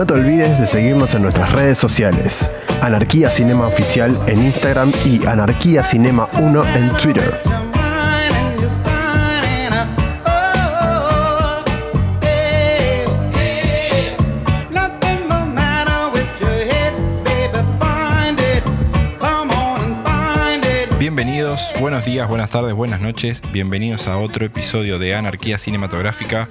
No te olvides de seguirnos en nuestras redes sociales. Anarquía Cinema Oficial en Instagram y Anarquía Cinema 1 en Twitter. Bienvenidos, buenos días, buenas tardes, buenas noches. Bienvenidos a otro episodio de Anarquía Cinematográfica.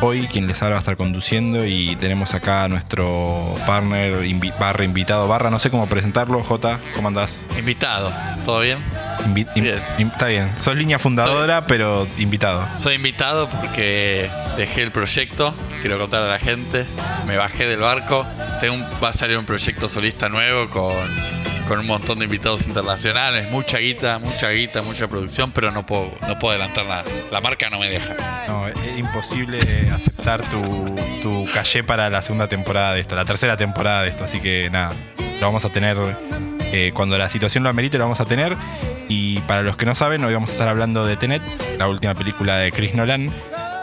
Hoy quien les habla va a estar conduciendo y tenemos acá a nuestro partner invi- barra invitado barra, no sé cómo presentarlo. J, ¿cómo andás? Invitado, ¿todo bien? Invi- Bien. está bien, sos línea fundadora, pero invitado. Soy invitado porque dejé el proyecto, quiero contar a la gente, me bajé del barco, tengo un- va a salir un proyecto solista nuevo con, con un montón de invitados internacionales, mucha guita, mucha guita, mucha producción, pero no puedo, no puedo adelantar nada, la marca no me deja. No, es imposible aceptar tu, tu caché para la segunda temporada de esto, la tercera temporada de esto, así que nada, lo vamos a tener eh, cuando la situación lo amerite, lo vamos a tener. Y para los que no saben, hoy vamos a estar hablando de Tenet, la última película de Chris Nolan,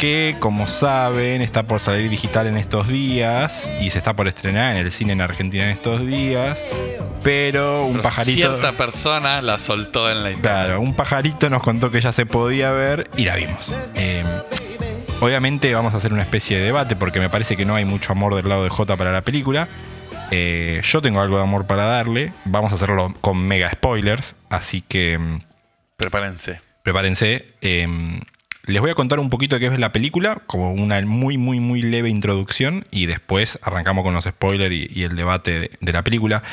que como saben está por salir digital en estos días y se está por estrenar en el cine en Argentina en estos días, pero un Pero pajarito... Cierta persona la soltó en la internet. Claro, un pajarito nos contó que ya se podía ver y la vimos. Eh, obviamente vamos a hacer una especie de debate porque me parece que no hay mucho amor del lado de J para la película. Eh, yo tengo algo de amor para darle. Vamos a hacerlo con mega spoilers, así que mm, Prepárense. prepárense. Eh, les voy a contar un poquito de qué es la película, como una muy, muy, muy leve introducción, y después arrancamos con los spoilers y, y el debate de, de la película.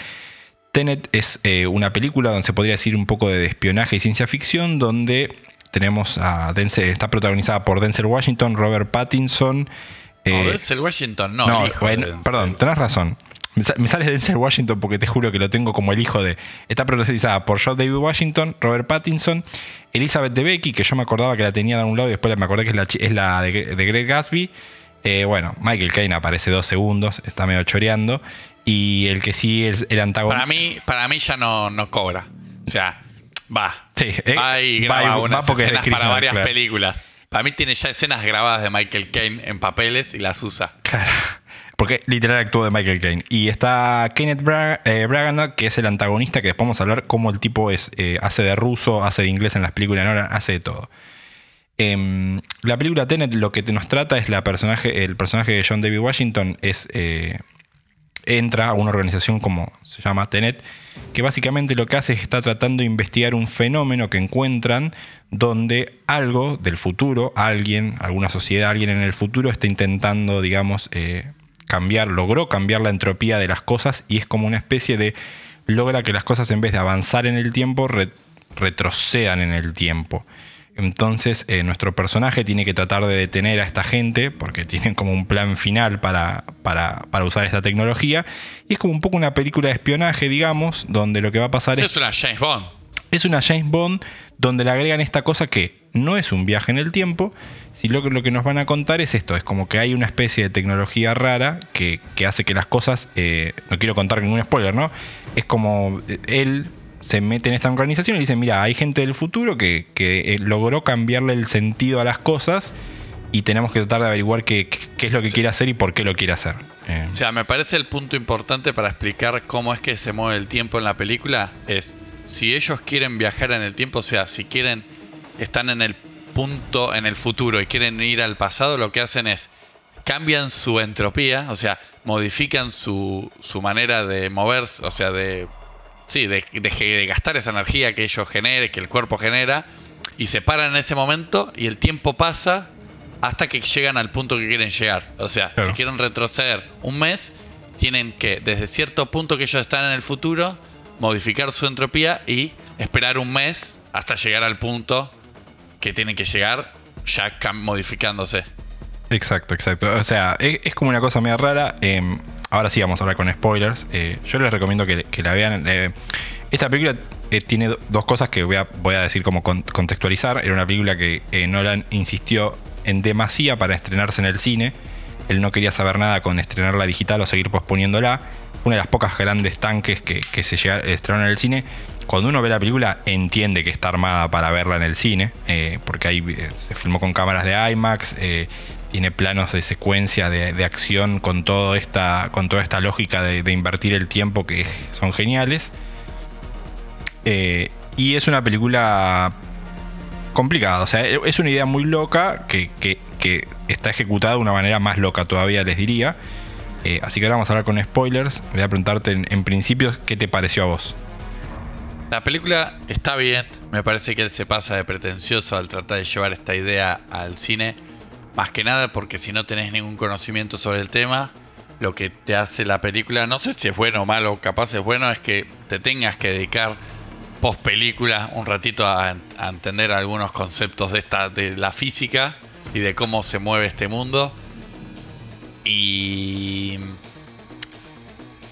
Tenet es eh, una película donde se podría decir un poco de espionaje y ciencia ficción, donde tenemos a Denzel, está protagonizada por Denzel Washington, Robert Pattinson. No, eh, Denzel Washington, no, no, de Denzel. perdón, tenés razón. Me sa- Me sale Denzel Washington porque te juro que lo tengo como el hijo de. Está protagonizada por John David Washington, Robert Pattinson, Elizabeth Debicki, que yo me acordaba que la tenía de un lado y después me acordé que es la, chi- es la de, de Greg Gatsby. Eh, bueno, Michael Caine aparece dos segundos, está medio choreando. Y el que sí es el antagonista. Para mí, para mí ya no, no cobra. O sea, va. Sí, eh, va y graba unas va porque es de escenas para varias claro. películas. Para mí tiene ya escenas grabadas de Michael Caine en papeles y las usa. Claro. Porque literal actuó de Michael Caine. Y está Kenneth Bra eh, que es el antagonista, que después vamos a hablar cómo el tipo es. eh, hace de ruso, hace de inglés en las películas, no, hace de todo. Em, la película Tenet lo que nos trata es la personaje, el personaje de John David Washington es eh, entra a una organización como se llama Tenet, que básicamente lo que hace es que está tratando de investigar un fenómeno que encuentran donde algo del futuro, alguien, alguna sociedad, alguien en el futuro está intentando, digamos, cambiar, logró cambiar la entropía de las cosas y es como una especie de logra que las cosas en vez de avanzar en el tiempo re- retrocedan en el tiempo. Entonces eh, nuestro personaje tiene que tratar de detener a esta gente porque tienen como un plan final para, para, para usar esta tecnología. Y es como un poco una película de espionaje, digamos, donde lo que va a pasar es... Es una James Bond. Es una James Bond donde le agregan esta cosa que no es un viaje en el tiempo, sino que lo que nos van a contar es esto, es como que hay una especie de tecnología rara que, que hace que las cosas, eh, no quiero contar ningún spoiler, ¿no? Es como eh, él se mete en esta organización y dice, mira, hay gente del futuro que, que, eh, logró cambiarle el sentido a las cosas y tenemos que tratar de averiguar qué, es lo que quiere hacer y por qué lo quiere hacer. Eh, O sea, me parece el punto importante para explicar cómo es que se mueve el tiempo en la película es si ellos quieren viajar en el tiempo, o sea, si quieren están en el punto en el futuro y quieren ir al pasado, lo que hacen es cambian su entropía, o sea, modifican su, su manera de moverse, o sea, de sí, de, de- de gastar esa energía que ellos generen, que el cuerpo genera, y se paran en ese momento y el tiempo pasa hasta que llegan al punto que quieren llegar. O sea, Claro. si quieren retroceder un mes, tienen que, desde cierto punto que ellos están en el futuro, modificar su entropía y esperar un mes hasta llegar al punto que tienen que llegar ya modificándose. Exacto, exacto. O sea, es, es como una cosa media rara. eh, ahora sí vamos a hablar con spoilers. Eh, yo les recomiendo que, la vean. eh, esta película eh, tiene do- dos cosas que voy a, decir como con- contextualizar. Era una película que Nolan insistió en demasía para estrenarse en el cine. Él no quería saber nada con estrenarla digital o seguir posponiéndola. Una de las pocas grandes tanques que, que se estrenaron en el cine. Cuando uno ve la película, entiende que está armada para verla en el cine, eh, porque ahí eh, se filmó con cámaras de IMAX, eh, tiene planos de secuencia, de, acción, con, todo esta, con toda esta lógica de, invertir el tiempo que son geniales. Y es una película complicada, o sea, es una idea muy loca que, está ejecutada de una manera más loca todavía, les diría. Eh, así que ahora vamos a hablar con spoilers. Voy a preguntarte en, principio qué te pareció a vos. La película está bien, me parece que él se pasa de pretencioso al tratar de llevar esta idea al cine, más que nada porque si no tenés ningún conocimiento sobre el tema, lo que te hace la película, no sé si es bueno o malo, capaz es bueno, es que te tengas que dedicar post película un ratito a, a entender algunos conceptos de esta de la física y de cómo se mueve este mundo. Y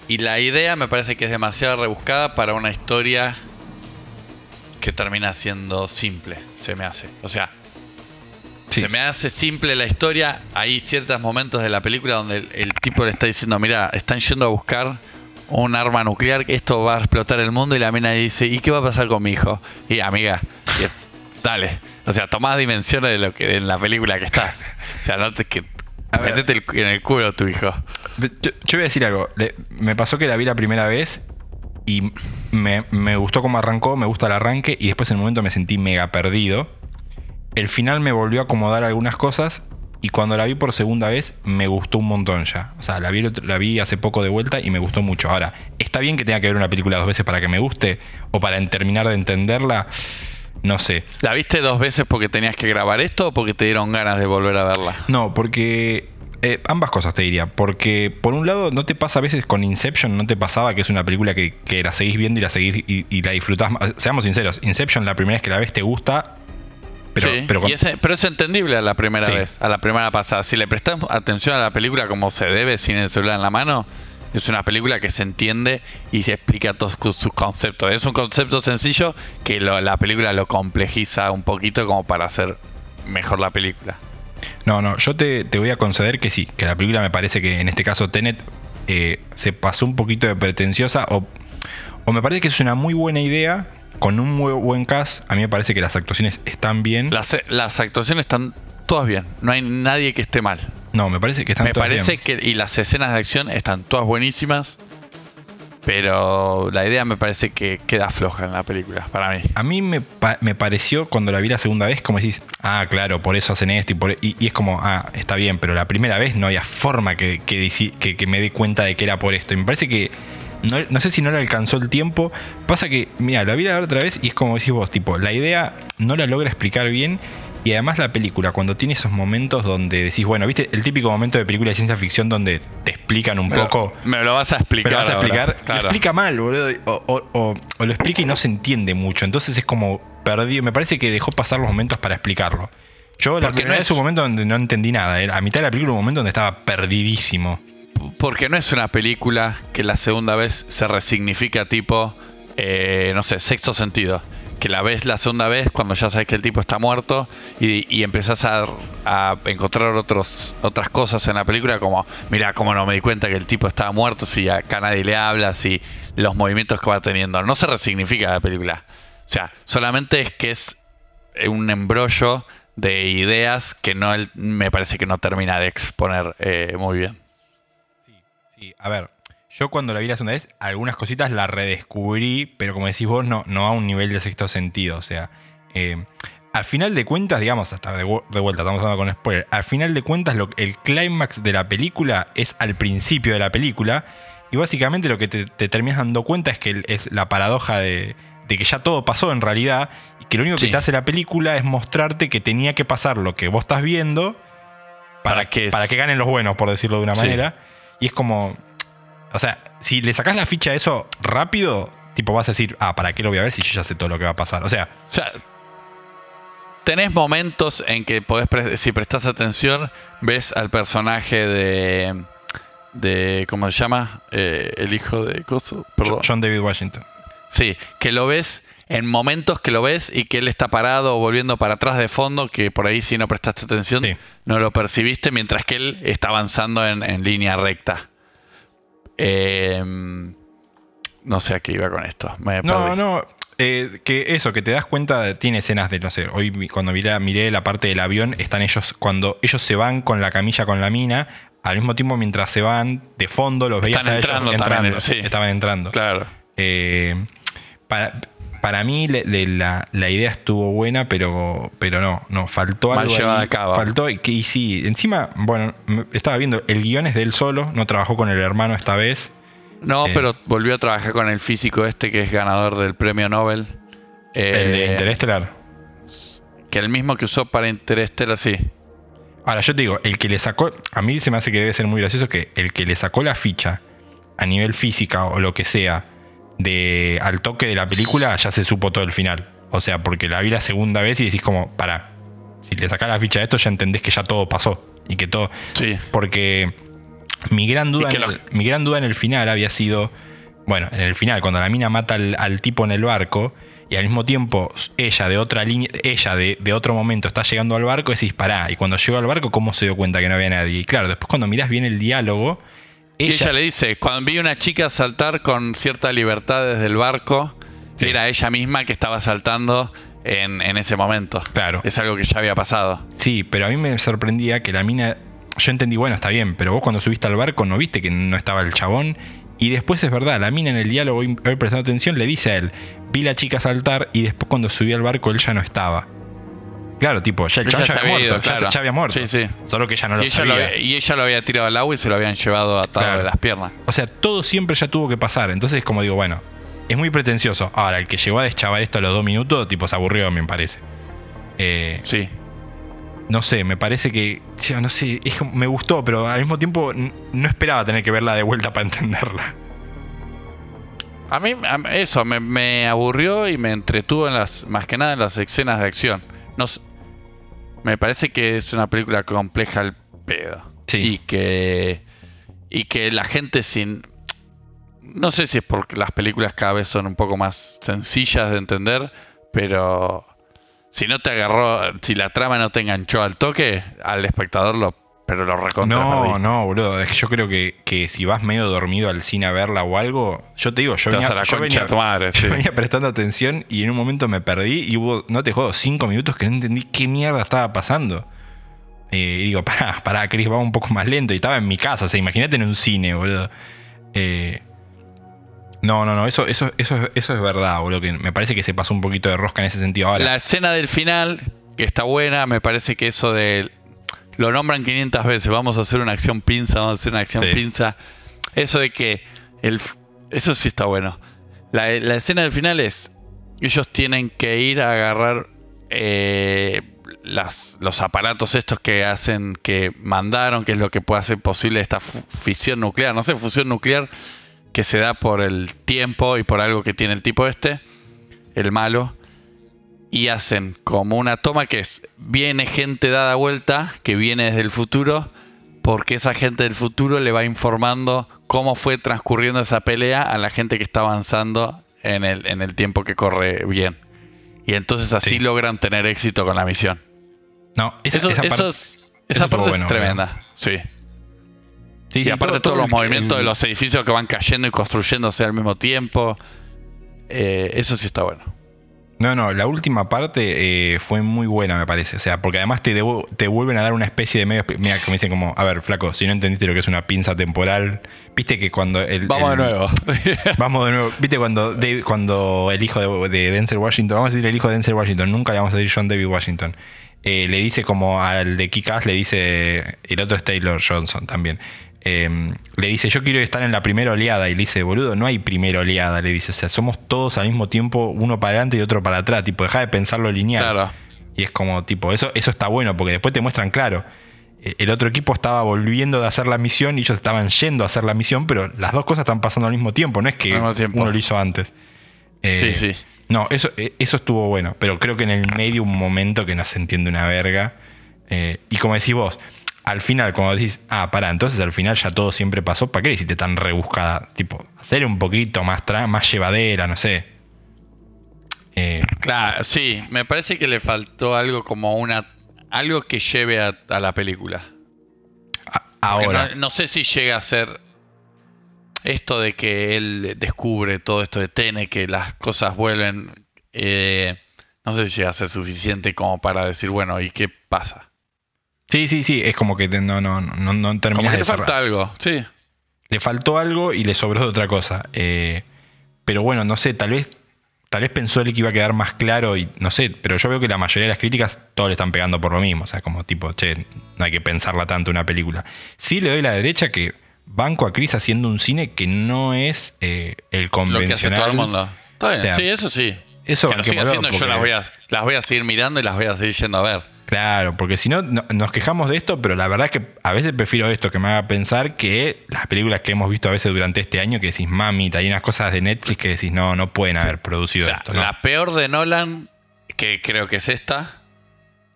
y la idea me parece que es demasiado rebuscada para una historia que termina siendo simple, se me hace. O sea, se me hace simple la historia. Hay ciertos momentos de la película donde el, tipo le está diciendo, mira, están yendo a buscar un arma nuclear, esto va a explotar el mundo y la mina dice, ¿y qué va a pasar con mi hijo? Y amiga, dale. O sea, tomás dimensiones de lo que en la película que estás. O sea, no te, que Metete en el culo a tu hijo. Yo, voy a decir algo. me pasó que la vi la primera vez y me, gustó cómo arrancó, me gusta el arranque y después en el momento me sentí mega perdido. El final me volvió a acomodar algunas cosas y cuando la vi por segunda vez me gustó un montón ya. O sea, la vi, la vi hace poco de vuelta y me gustó mucho. Ahora, ¿está bien que tenga que ver una película dos veces para que me guste o para terminar de entenderla? No sé. ¿La viste dos veces porque tenías que grabar esto o porque te dieron ganas de volver a verla? No, porque eh, ambas cosas te diría. Porque por un lado, no te pasa a veces con Inception, no te pasaba que es una película que, la seguís viendo y la seguís y, la disfrutás. Seamos sinceros, Inception la primera vez que la ves te gusta. Pero, pero, pero es entendible a la primera vez, a la primera pasada. Si le prestas atención a la película como se debe, sin el celular en la mano, es una película que se entiende y se explica todos sus conceptos. Es un concepto sencillo que la película lo complejiza un poquito como para hacer mejor la película. No, no, yo te, voy a conceder que sí, que la película me parece que en este caso Tenet eh, se pasó un poquito de pretenciosa o, o me parece que es una muy buena idea con un muy buen cast. A mí me parece que las actuaciones están bien. Las, las actuaciones están todas bien, no hay nadie que esté mal. No, me parece que están me parece que y las escenas de acción están todas buenísimas. Pero la idea me parece que queda floja en la película, para mí. A mí me, pareció cuando la vi la segunda vez, como decís, ah, claro, por eso hacen esto y, por, y, es como, ah, está bien, pero la primera vez no había forma que, que, me dé cuenta de que era por esto. Y me parece que, no, sé si no le alcanzó el tiempo. Pasa que, mira, la vi a ver otra vez y es como decís vos, tipo, la idea no la logra explicar bien y además la película, cuando tiene esos momentos donde decís, bueno, viste el típico momento de película de ciencia ficción donde te explican un poco. me lo vas a explicar. Me lo vas a explicar. Lo explica mal, boludo. O, lo explica y no se entiende mucho. Entonces es como perdido. Me parece que dejó pasar los momentos para explicarlo. Yo la primera vez es un momento donde no entendí nada. A mitad de la película un momento donde estaba perdidísimo. Porque no es una película que la segunda vez se resignifica tipo, eh, no sé, sexto sentido que la ves la segunda vez cuando ya sabes que el tipo está muerto y, y empezás a, encontrar otros, otras cosas en la película como, mira, cómo no me di cuenta que el tipo estaba muerto, si acá nadie le habla, si los movimientos que va teniendo. No se resignifica la película. O sea, solamente es que es un embrollo de ideas que no me parece que no termina de exponer eh, muy bien. Sí, sí, a ver, yo cuando la vi la segunda vez, algunas cositas la redescubrí, pero como decís vos, no, no a un nivel de sexto sentido. O sea, eh, al final de cuentas, digamos, hasta de, vuelta, estamos hablando con spoiler, al final de cuentas lo, el clímax de la película es al principio de la película. Y básicamente lo que te, terminas dando cuenta es que es la paradoja de, que ya todo pasó en realidad y que lo único que te hace la película es mostrarte que tenía que pasar lo que vos estás viendo para, que, para que ganen los buenos, por decirlo de una manera. Y es como, o sea, si le sacas la ficha a eso rápido, tipo vas a decir, ah, ¿para qué lo voy a ver si yo ya sé todo lo que va a pasar? O sea. O sea tenés momentos en que podés, si prestas atención, ves al personaje de. de ¿Cómo se llama? Eh, el hijo de Coso. Perdón. John David Washington. Sí, que lo ves en momentos que lo ves y que él está parado o volviendo para atrás de fondo, que por ahí si no prestaste atención no lo percibiste, mientras que él está avanzando en línea recta. Eh, no sé a qué iba con esto. no, no. eh, que eso, que te das cuenta, tiene escenas de, no sé, hoy cuando miré, miré la parte del avión, están ellos, cuando ellos se van con la camilla con la mina, al mismo tiempo mientras se van, de fondo los veías Están a ellos entrando también, entrando, sí. estaban entrando. Claro. Eh, para, para mí le- le- la, la idea estuvo buena, pero, pero no, no, faltó Mal algo. llevada a cabo. Faltó, y, sí, encima, bueno, estaba viendo, el guion es de él solo, no trabajó con el hermano esta vez. No, Eh. pero volvió a trabajar con el físico este que es ganador del premio Nobel. el de Eh, Interestelar. Que el mismo que usó para Interstellar, sí. Ahora, yo te digo, el que le sacó, a mí se me hace que debe ser muy gracioso que el que le sacó la ficha a nivel física o lo que sea de al toque de la película ya se supo todo el final. O sea, porque la vi la segunda vez y decís como, para, si le sacás la ficha a esto ya entendés que ya todo pasó y que todo... Sí. Porque mi gran duda, en lo- mi gran duda en el final había sido, bueno, en el final, cuando la mina mata al, al tipo en el barco y al mismo tiempo ella de otra línea, ella de, de otro momento está llegando al barco, decís, pará, y cuando llegó al barco, ¿cómo se dio cuenta que no había nadie? Y claro, después cuando mirás bien el diálogo, Y ella, ella le dice, cuando vi una chica saltar con cierta libertad desde el barco, Sí. era ella misma que estaba saltando en, en ese momento. Claro. Es algo que ya había pasado. Sí, pero a mí me sorprendía que la mina. Yo entendí, bueno, está bien, pero vos cuando subiste al barco no viste que no estaba el chabón. Y después es verdad, la mina en el diálogo, hoy prestando atención, le dice a él: Vi la chica saltar y después cuando subí al barco él ya no estaba. Claro, tipo, ya el chabón ya había muerto, claro. ya había muerto. Sí, sí. Solo que ella no lo Y ella, lo, sabía. había- y ella lo había tirado al agua y se lo habían llevado atado Claro. de las piernas. O sea, todo siempre ya tuvo que pasar. Entonces, como digo, bueno, es muy pretencioso. Ahora, el que llegó a deschavar esto a los dos minutos, tipo, se aburrió, me parece. Eh, Sí. no sé, me parece que. No sé, es me gustó, pero al mismo tiempo no esperaba tener que verla de vuelta para entenderla. A mí a mí eso me, me aburrió y me entretuvo en las más que nada en las escenas de acción. No, s- me parece que es una película compleja al pedo. Sí. Y que y que la gente sin no sé si es porque las películas cada vez son un poco más sencillas de entender, pero si no te agarró, si la trama no te enganchó al toque, al espectador lo pero lo recontra No, perdí. no, boludo. Es que yo creo que, que si vas medio dormido al cine a verla o algo, yo te digo, yo Te venía, a la yo venía- de tu madre, yo sí. venía prestando atención y en un momento me perdí y hubo, no te jodo, cinco minutos que no entendí qué mierda estaba pasando. Eh, y digo, pará, pará, Chris, va un poco más lento. Y estaba en mi casa, o sea, imagínate en un cine, boludo. Eh, no, no, no, eso, eso, eso, es- eso es verdad, boludo. Que me parece que se pasó un poquito de rosca en ese sentido ahora. La escena del final, que está buena, me parece que eso de. Lo nombran 500 veces. Vamos a hacer una acción pinza, vamos a hacer una acción Sí. pinza. Eso de que. El, eso sí está bueno. La, la escena del final es. Ellos tienen que ir a agarrar eh, las, los aparatos estos que hacen. que mandaron, que es lo que puede hacer posible esta fisión nuclear. No sé, fusión nuclear que se da por el tiempo y por algo que tiene el tipo este, el malo y hacen como una toma que es viene gente dada vuelta que viene desde el futuro porque esa gente del futuro le va informando cómo fue transcurriendo esa pelea a la gente que está avanzando en el, en el tiempo que corre bien. Y entonces así Sí. logran tener éxito con la misión. no, esa, Eso- esa parte- esos- esa estuvo parte bueno, es tremenda. Sí. sí, y sí, aparte todo- todos todo los el- movimientos el- de los edificios que van cayendo y construyéndose al mismo tiempo. eh, eso sí está bueno. No, no, la última parte eh, fue muy buena, me parece. O sea, porque además te, te vuelven a dar una especie de medio. Mira, que me dicen como, a ver, flaco, si no entendiste lo que es una pinza temporal, viste que cuando. El, Vamos el- de nuevo. Vamos de nuevo. Viste cuando, Dave- cuando el hijo de, de Denzel Washington, vamos a decir el hijo de Denzel Washington, nunca le vamos a decir John David Washington. eh, le dice como al de Kick-Ass, le dice. El otro es Taylor Johnson también. Eh, le dice, yo quiero estar en la primera oleada. Y le dice, boludo, no hay primera oleada. Le dice, o sea, somos todos al mismo tiempo, uno para adelante y otro para atrás. Tipo, deja de pensarlo lineal. Claro. Y es como, tipo, eso, eso está bueno, porque después te muestran claro. eh, El otro equipo estaba volviendo de hacer la misión y ellos estaban yendo a hacer la misión, pero las dos cosas están pasando al mismo tiempo, no es que uno lo hizo antes. Eh, Sí, sí. No, eso, eh, eso estuvo bueno, pero creo que en el medio un momento que no se entiende una verga. Eh, y como decís vos, al final, cuando decís, ah, pará, entonces al final ya todo siempre pasó, ¿para qué le hiciste tan rebuscada? Tipo, hacer un poquito más, tra- más llevadera, no sé. Eh, Claro, sí. Me parece que le faltó algo como una. Algo que lleve a, a la película. a- ahora. No, no sé si llega a ser esto de que él descubre todo esto de Tene, que las cosas vuelven. eh, no sé si llega a ser suficiente como para decir, bueno, ¿y qué pasa? Sí, sí, sí, es como que no, no, no, no Como terminas que de le falta algo, sí. Le faltó algo y le sobró de otra cosa. Eh, pero bueno, no sé, tal vez, tal vez pensó él que iba a quedar más claro y no sé, pero yo veo que la mayoría de las críticas todos le están pegando por lo mismo. O sea, como tipo, che, no hay que pensarla tanto una película. Sí le doy la derecha que banco a Chris haciendo un cine que no es eh, el Lo que hace convencional. todo el mundo. Está bien, O sea, sí, eso sí. eso que lo siga haciendo, yo las voy, a, las voy a seguir mirando y las voy a seguir yendo a ver. Claro, porque si no, no- nos quejamos de esto, pero la verdad es que a veces prefiero esto que me haga pensar que las películas que hemos visto a veces durante este año, que decís, mamita, hay unas cosas de Netflix que decís, no, no pueden haber O producido sea, esto. ¿no? la peor de Nolan, que creo que es esta,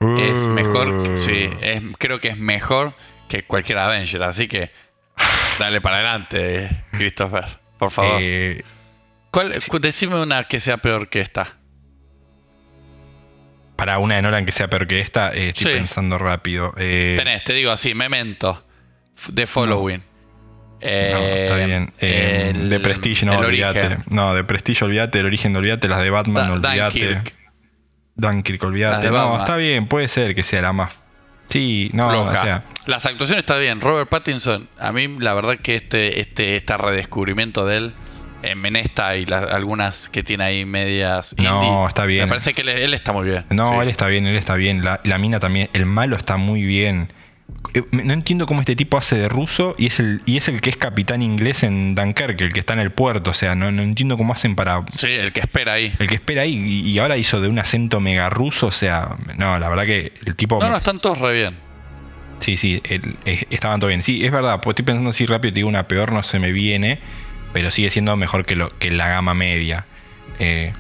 es mejor, sí, es, creo que es mejor que cualquier Avenger, así que dale para adelante, Christopher, por favor. Eh, ¿Cuál- cu- decime una que sea peor que esta. Para una de Nolan que sea peor que esta, eh, estoy Sí. pensando rápido. Eh, Tenés, te digo así, Memento, The Following. no, Eh, está bien. Eh, el- de Prestige, no, olvídate. No, de Prestige, olvídate. El origen, olvídate. Las de Batman, Da- olvídate. Dunkirk. Olvídate. No, está bien, puede ser que sea la más. Sí, no, o sea. Las actuaciones está bien. Robert Pattinson, a mí la verdad que este, este, este redescubrimiento de él en Menesta y las- algunas que tiene ahí medias No, está bien. Me parece que él, él está muy bien. No, Sí. él está bien, él está bien. La, la mina también. El malo está muy bien. Eh, No entiendo cómo este tipo hace de ruso y es el, y es el que es capitán inglés en Dunkerque, el que está en el puerto. O sea, no, no entiendo cómo hacen para. Sí, el que espera ahí. El que espera ahí y, y ahora hizo de un acento mega ruso. O sea, no, la verdad que el tipo. No, no, están todos re bien. Sí, sí, el- eh, estaban todo bien. Sí, es verdad, pues estoy pensando así rápido, te digo una peor no se me viene, pero sigue siendo mejor que, lo, que la gama media. Eh,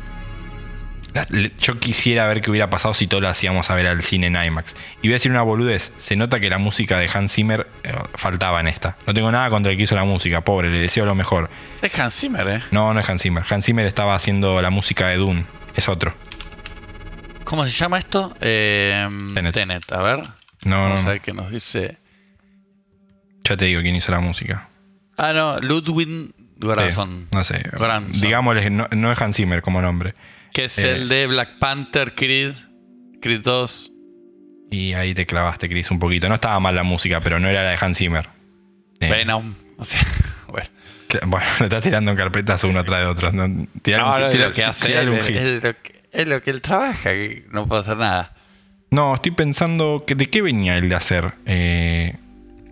yo quisiera ver qué hubiera pasado si todo lo hacíamos a ver al cine en IMAX. Y voy a decir una boludez, se nota que la música de Hans Zimmer eh, faltaba en esta. No tengo nada contra el que hizo la música, pobre, le deseo lo mejor. Es Hans Zimmer, ¿eh? No, no es Hans Zimmer. Hans Zimmer estaba haciendo la música de Dune, es otro. ¿Cómo se llama esto? Eh, Tenet. Tenet. A ver. No, no, Vamos a no. ver qué nos dice. Ya te digo quién hizo la música. Ah, no, Ludwig Sí, no sé. Digámosle, no, no es Hans Zimmer como nombre. Que es Eh. el de Black Panther, Creed, Creed 2. Y ahí te clavaste, Chris, un poquito. No estaba mal la música, pero no era la de Hans Zimmer. Eh, Venom. O sea, bueno. bueno, lo está tirando en carpetas uno tras de otro. No, tirale un- No, no, tira- lo que hace él, es, lo que, es lo que él trabaja, que no puedo hacer nada. No, estoy pensando que de qué venía él de hacer. Eh,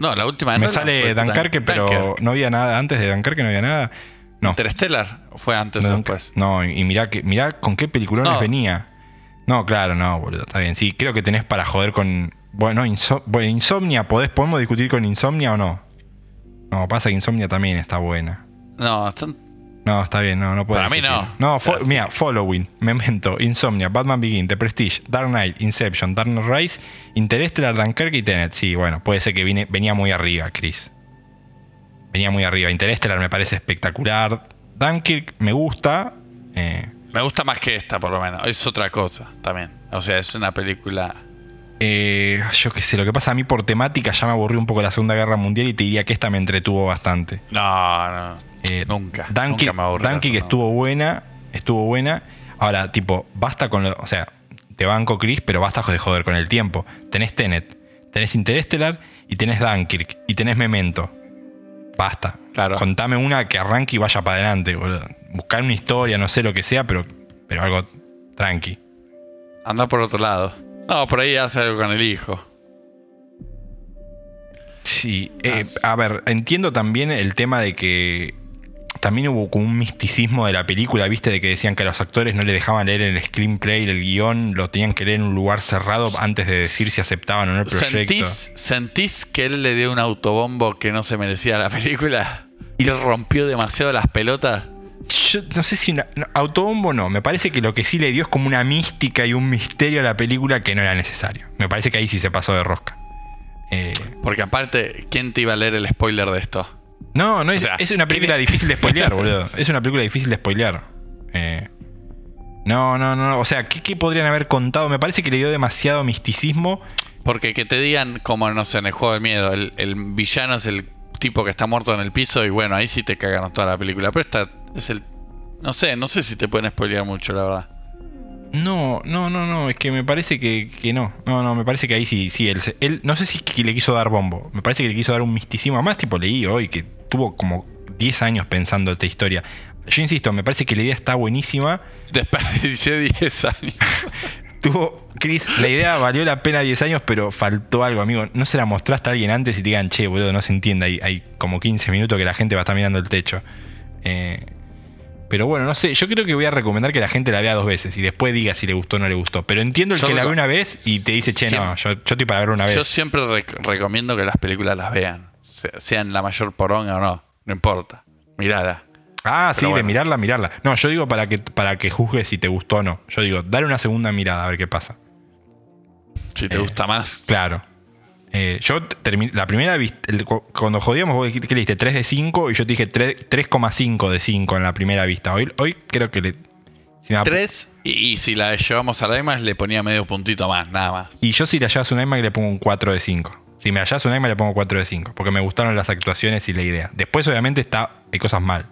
No, la última de me sale Dunkerque, Dun- pero no había nada. Antes de Dunkerque no había nada. No. Interstellar fue antes No, o Dunker- después. no, y mirá, que, mirá con qué peliculones No. venía. No, claro, no, boludo, está bien. Sí, creo que tenés para joder con. Bueno, Inso- bueno, Insomnia, ¿podés, ¿podemos discutir con Insomnia o no? No, pasa que Insomnia también está buena. No, están- No, está bien, no, no puedo. Para mí discutir. no. No, fo- mira, Following, Memento, Insomnia, Batman Begin, The Prestige, Dark Knight, Inception, Dark Knight Rise, Interstellar, Dunkirk y Tenet. Sí, bueno, puede ser que vine- venía muy arriba, Chris. Venía muy arriba. Interstellar me parece espectacular. Dunkirk me gusta. eh, me gusta más que esta, por lo menos. Es otra cosa también. O sea, es una película. eh, yo qué sé, lo que pasa a mí por temática ya me aburrió un poco la Segunda Guerra Mundial y te diría que esta me entretuvo bastante. No, no. Eh, Nunca, Dunkirk, nunca me aburrió no. estuvo buena, estuvo buena. Ahora, tipo, basta con lo. O sea, te banco Chris, pero basta de joder con el tiempo. Tenés Tenet, tenés Interstellar y tenés Dunkirk y tenés Memento. Basta. Claro. Contame una que arranque y vaya para adelante, boludo. Buscar una historia, no sé lo que sea, pero, pero algo tranqui. Anda por otro lado. No, por ahí hace algo con el hijo. Sí, eh, a ver, entiendo también el tema de que también hubo como un misticismo de la película, viste, de que decían que a los actores no le dejaban leer el screenplay, el guion, lo tenían que leer en un lugar cerrado antes de decir si aceptaban o no el proyecto. ¿Sentís, ¿Sentís que él le dio un autobombo que no se merecía a la película? ¿Y le rompió demasiado las pelotas? Yo no sé si una, no, autobombo no, me parece que lo que sí le dio es como una mística y un misterio a la película que no era necesario. Me parece que ahí sí se pasó de rosca. Eh, Porque aparte, ¿quién te iba a leer el spoiler de esto? No, no es, O sea, es una película tiene- difícil de spoilear, boludo. Es una película difícil de spoilear. Eh, no, no, no. O sea, ¿qué, qué podrían haber contado? Me parece que le dio demasiado misticismo. Porque que te digan, como no sé, en el juego del miedo, el, el villano es el tipo que está muerto en el piso y bueno, ahí sí te cagaron toda la película. Pero esta es el... No sé, no sé si te pueden spoilear mucho, la verdad. No, no, no, no, es que me parece que, que no. No, no, me parece que ahí sí, sí, él, él, no sé si le quiso dar bombo, me parece que le quiso dar un misticismo. Más tipo leí hoy que tuvo como 10 años pensando esta historia. Yo insisto, me parece que la idea está buenísima. Desperdicié 10 años. Tuvo, Chris, la idea valió la pena 10 años, pero faltó algo, amigo. No se la mostraste a alguien antes y te digan, che, boludo, no se entiende. Hay, hay como 15 minutos que la gente va a estar mirando el techo. Eh, pero bueno, no sé. Yo creo que voy a recomendar que la gente la vea dos veces y después diga si le gustó o no le gustó. Pero entiendo el Yo que la ve una vez y te dice, che, no, yo, yo estoy para ver una vez. Yo siempre rec- recomiendo que las películas las vean. Se- Sean la mayor poronga o no. No importa. Mirada. ah, sí, de mirarla, mirarla. No, yo digo para que, para que juzgues si te gustó o no. Yo digo, dale una segunda mirada a ver qué pasa. Si te Eh, gusta más. Claro. Eh, yo terminé, la primera, el- cu- cuando jodíamos, vos dijiste, ¿qué le diste? 3 de 5 y yo te dije 3 3,5 de 5 en la primera vista. Hoy, hoy creo que le... si me ap- 3 y, y si la llevamos a la IMAX le ponía medio puntito más, nada más. Y yo si le llevas un IMAX le pongo un 4 de 5. Si me hallas un IMAX le pongo 4 de 5. Porque me gustaron las actuaciones y la idea. Después obviamente está hay cosas mal.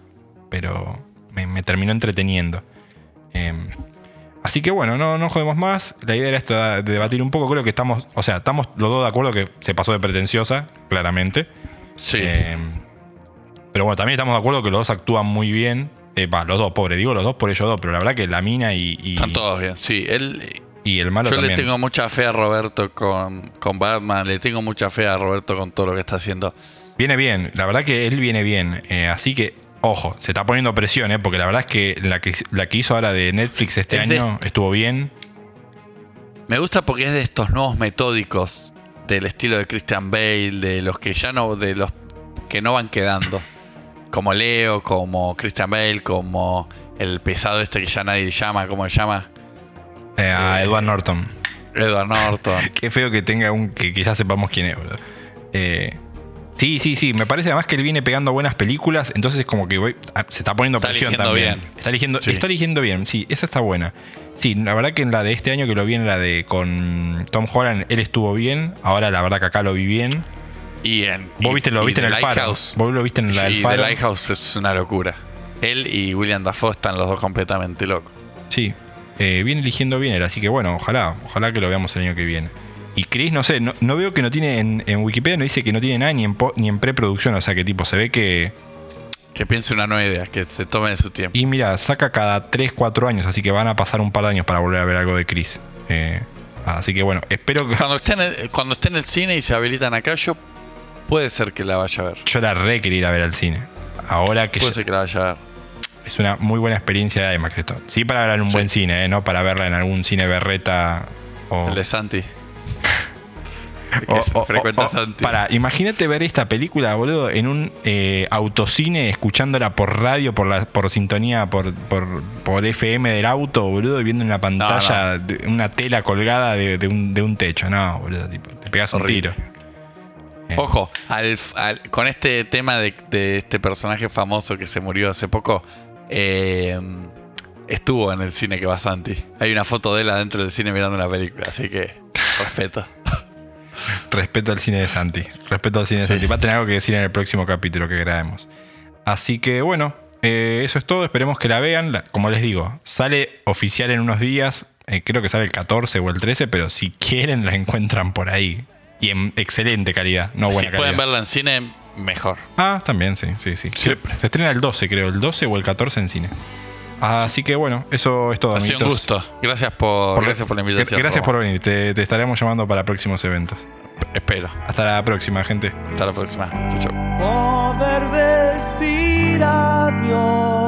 Pero me, me terminó entreteniendo. Em, así que bueno, no, no jodemos más. La idea era esto de debatir un poco. Creo que estamos, o sea, estamos los dos de acuerdo que se pasó de pretenciosa, claramente. Sí. Eh, pero bueno, también estamos de acuerdo que los dos actúan muy bien. Eh, los dos, pobre, digo los dos por ellos dos, pero la verdad que la mina y, y, Están todos bien. Sí, él. y el malo Yo también. le tengo mucha fe a Roberto con, con Batman. Le tengo mucha fe a Roberto con todo lo que está haciendo. Viene bien, la verdad que él viene bien. eh, así que, ojo, se está poniendo presión, eh, porque la verdad es que la que, la que hizo ahora de Netflix este Es de- año estuvo bien. Me gusta porque es de estos nuevos metódicos del estilo de Christian Bale, de los que ya no, de los que no van quedando. Como Leo, como Christian Bale, como el pesado este que ya nadie llama, ¿cómo se llama? eh, a Eh, Edward Norton. Edward Norton. Qué feo que tenga un. que, que ya sepamos quién es, boludo. Eh, sí, sí, sí. Me parece además que él viene pegando buenas películas. Entonces, como que voy- ah, se está poniendo Está presión también. bien. Está eligiendo, Sí. está eligiendo bien. Sí, esa está buena. Sí, la verdad que en la de este año que lo vi en la de con Tom Holland, él estuvo bien. Ahora la verdad que acá lo vi bien. Y en, Vos viste, lo y viste en el faro. Vos lo viste en la del Sí, faro. The Lighthouse es una locura. Él y William Dafoe están los dos completamente locos. Sí, eh, viene eligiendo bien él, así que bueno, ojalá, ojalá que lo veamos el año que viene. Y Chris, no sé, no, no veo que no tiene en, en Wikipedia, no dice que no tiene nada ni en, po- ni en preproducción, o sea que tipo, se ve que... Que piense una nueva idea, que se tome de su tiempo. Y mira, saca cada 3, 4 años, así que van a pasar un par de años para volver a ver algo de Chris. Eh, así que bueno, espero que... Cuando esté, en el, cuando esté en el cine y se habilitan acá, yo puede ser que la vaya a ver. Yo la re quería ir a ver al cine. Ahora que Puede ya- ser que la vaya a ver. es una muy buena experiencia de IMAX esto. Sí para verla en un Sí. buen cine, eh, no para verla en algún cine berreta o... El de Santi. O- o- o-. Para, imagínate ver esta película, boludo, en un eh, autocine, escuchándola por radio, por la, por sintonía, por, por, por FM del auto, boludo, y viendo en la pantalla una tela colgada de, de un, de un techo. No, boludo, tipo, te pegas un tiro. Eh, Ojo, al- al- con este tema de, de este personaje famoso que se murió hace poco, eh, estuvo en el cine que va Santi. Hay una foto de él adentro del cine mirando una película, así que respeto. Respeto al cine de Santi. Respeto al cine de Sí. Santi. Va a tener algo que decir en el próximo capítulo que grabemos. Así que bueno, eh, eso es todo. Esperemos que la vean. La- como les digo, sale oficial en unos días. Eh, creo que sale el 14 o el 13, pero si quieren la encuentran por ahí. Y en excelente calidad, no si buena calidad. pueden verla en cine, mejor. Ah, también, sí, sí, sí. Siempre. Se estrena el 12, creo, el 12 o el 14 en cine. Así que bueno, eso es todo, Ha sido un gusto. Gracias por, Por- gracias por la invitación. Gracias por venir. Te, te estaremos llamando para próximos eventos. Espero. Hasta la próxima, gente. Hasta la próxima. Chau, chau. poder decir adiós.